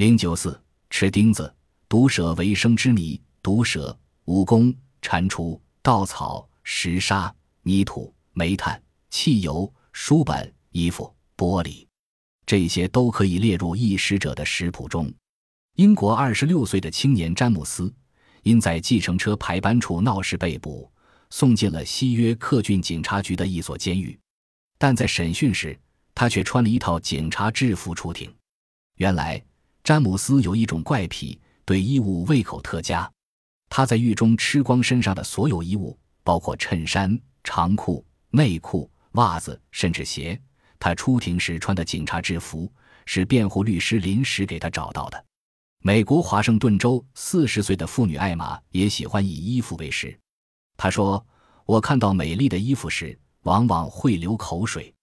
零九四吃钉子，毒蛇为生之谜。毒蛇蜈蚣、蟾蜍、稻草、石沙、泥土、煤炭、汽油、书本、衣服、玻璃，这些都可以列入异食者的食谱中。英国二十六岁的青年詹姆斯，因在计程车排班处闹事被捕，送进了西约克郡警察局的一所监狱。但在审讯时，他却穿了一套警察制服出庭。原来，詹姆斯有一种怪癖，对衣物胃口特佳。他在狱中吃光身上的所有衣物，包括衬衫、长裤、内裤、袜子，甚至鞋。他出庭时穿的警察制服是辩护律师临时给他找到的。美国华盛顿州四十岁的妇女艾玛也喜欢以衣服为食。她说：“我看到美丽的衣服时，往往会流口水，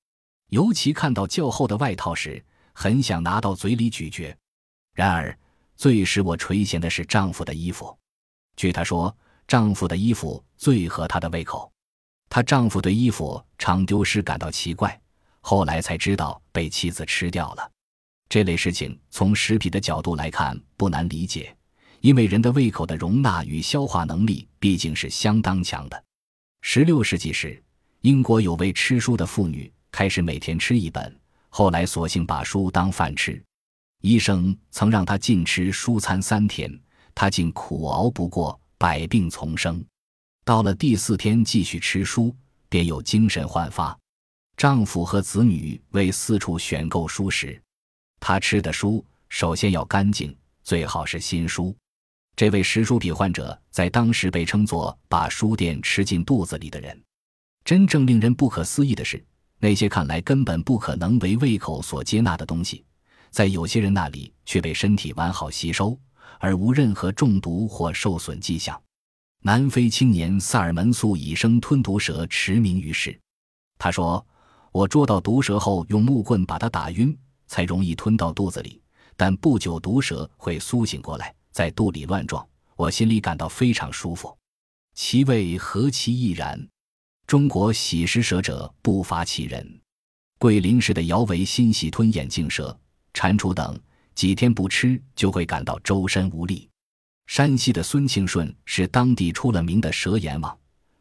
尤其看到较厚的外套时，很想拿到嘴里咀嚼。然而，最使我垂涎的是丈夫的衣服。据她说，丈夫的衣服最合她的胃口。她丈夫对衣服常丢失感到奇怪，后来才知道被妻子吃掉了。”这类事情从食品的角度来看不难理解，因为人的胃口的容纳与消化能力毕竟是相当强的。十六世纪时，英国有位吃书的妇女开始每天吃一本，后来索性把书当饭吃。医生曾让她禁吃蔬餐三天，她竟苦熬不过，百病丛生。到了第四天继续吃书，便有精神焕发。丈夫和子女为四处选购书时。他吃的书首先要干净，最好是新书。这位食书癖患者在当时被称作“把书店吃进肚子里的人”。真正令人不可思议的是，那些看来根本不可能为胃口所接纳的东西，在有些人那里却被身体完好吸收，而无任何中毒或受损迹象。南非青年萨尔门素以生吞毒蛇驰名于世。他说：“我捉到毒蛇后，用木棍把它打晕。”才容易吞到肚子里，但不久毒蛇会苏醒过来，在肚里乱撞，我心里感到非常舒服。其味何其易然！中国喜食蛇者不乏其人。桂林市的姚维新喜吞眼镜蛇、蟾蜍等，几天不吃就会感到周身无力。山西的孙庆顺是当地出了名的蛇阎王，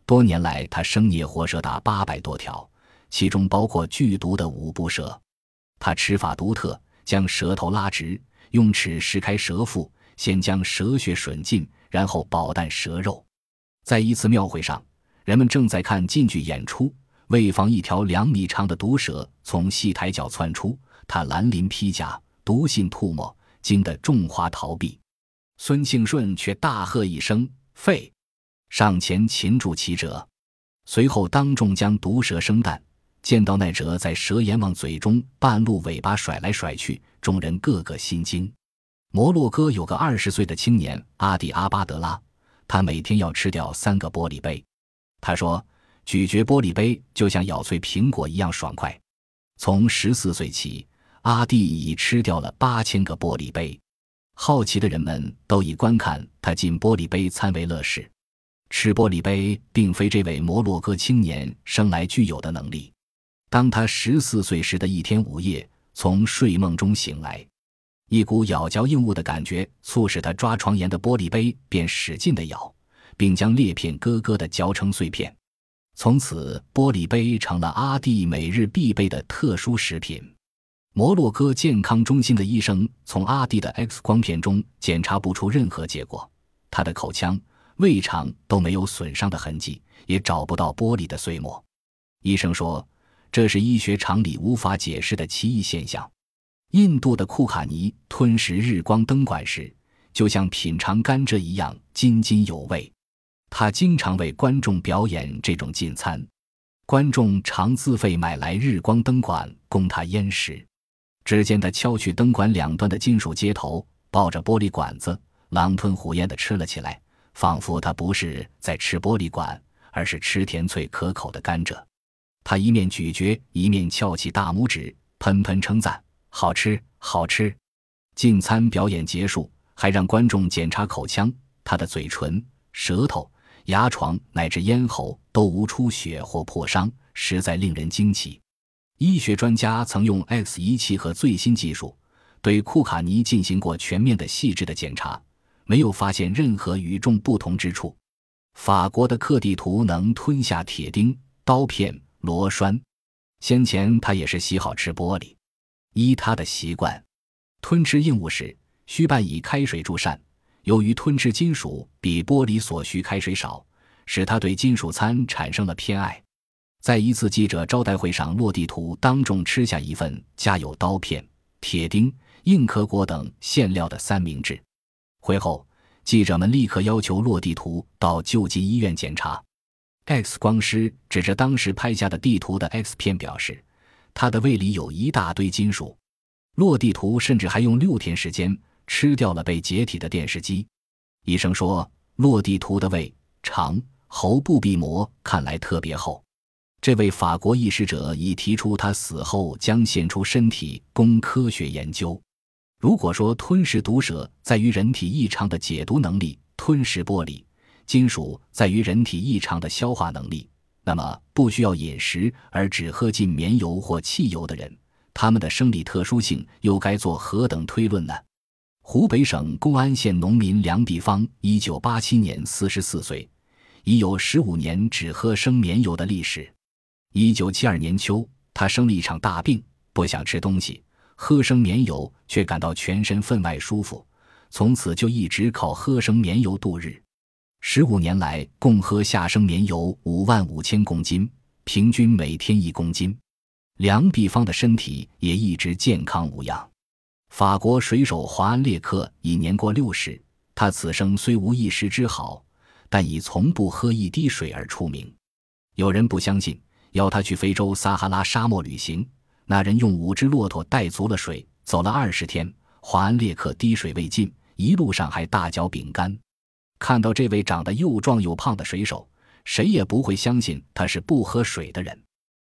多年来他生捏活蛇达八百多条，其中包括剧毒的五步蛇。他吃法独特，将舌头拉直，用齿撕开舌腹，先将蛇血吮尽，然后饱啖蛇肉。在一次庙会上，人们正在看晋剧演出，为防一条两米长的毒蛇从戏台角窜出，他蓝鳞披甲，毒信吐沫，惊得众花逃避。孙庆顺却大喝一声：“废！”上前擒住其者，随后当众将毒蛇生蛋。见到那蛇在蛇阎王嘴中半路尾巴甩来甩去，众人个个心惊。摩洛哥有个二十岁的青年阿蒂阿巴德拉，他每天要吃掉三个玻璃杯。他说，咀嚼玻璃杯就像咬碎苹果一样爽快。从十四岁起，阿蒂已吃掉了八千个玻璃杯。好奇的人们都以观看他进玻璃杯餐为乐事。吃玻璃杯并非这位摩洛哥青年生来具有的能力。当他十四岁时的一天午夜，从睡梦中醒来，一股咬嚼硬物的感觉促使他抓床沿的玻璃杯，便使劲的咬，并将裂片咯咯的嚼成碎片。从此，玻璃杯成了阿蒂每日必备的特殊食品。摩洛哥健康中心的医生从阿蒂的 X 光片中检查不出任何结果，他的口腔、胃肠都没有损伤的痕迹，也找不到玻璃的碎末。医生说。这是医学常理无法解释的奇异现象。印度的库卡尼吞食日光灯管时，就像品尝甘蔗一样津津有味。他经常为观众表演这种进餐，观众常自费买来日光灯管供他咽食。只见他敲去灯管两端的金属接头，抱着玻璃管子，狼吞虎咽地吃了起来，仿佛他不是在吃玻璃管，而是吃甜脆可口的甘蔗。他一面咀嚼，一面翘起大拇指，喷喷称赞：“好吃，好吃！”进餐表演结束，还让观众检查口腔，他的嘴唇、舌头、牙床乃至咽喉都无出血或破伤，实在令人惊奇。医学专家曾用 X 仪器和最新技术，对库卡尼进行过全面的、细致的检查，没有发现任何与众不同之处。法国的克地图能吞下铁钉、刀片、螺栓。先前他也是喜好吃玻璃，依他的习惯，吞吃硬物时需伴以开水助膳。由于吞吃金属比玻璃所需开水少，使他对金属餐产生了偏爱。在一次记者招待会上，洛地图当众吃下一份加有刀片、铁钉。硬壳果等馅料的三明治。会后，记者们立刻要求洛地图到救济医院检查。X 光师指着当时拍下的地图的 X 片表示，他的胃里有一大堆金属。洛地图甚至还用六天时间吃掉了被解体的电视机。医生说，洛地图的胃、肠、喉部壁膜看来特别厚。这位法国医师者已提出，他死后将献出身体供科学研究。如果说吞噬毒蛇在于人体异常的解毒能力，吞噬玻璃金属在于人体异常的消化能力，那么不需要饮食而只喝进棉油或汽油的人，他们的生理特殊性又该做何等推论呢？湖北省公安县农民梁碧芳，一九八七年四十四岁，已有十五年只喝生棉油的历史。一九七二年秋，他生了一场大病，不想吃东西。喝生棉油，却感到全身分外舒服，从此就一直靠喝生棉油度日。十五年来，共喝下生棉油五万五千公斤，平均每天一公斤。梁碧芳的身体也一直健康无恙。法国水手华安列克已年过六十，他此生虽无一时之好，但以从不喝一滴水而出名。有人不相信，邀他去非洲撒哈拉沙漠旅行。那人用五只骆驼带足了水，走了二十天。华安列克滴水未进，一路上还大嚼饼干。看到这位长得又壮又胖的水手，谁也不会相信他是不喝水的人。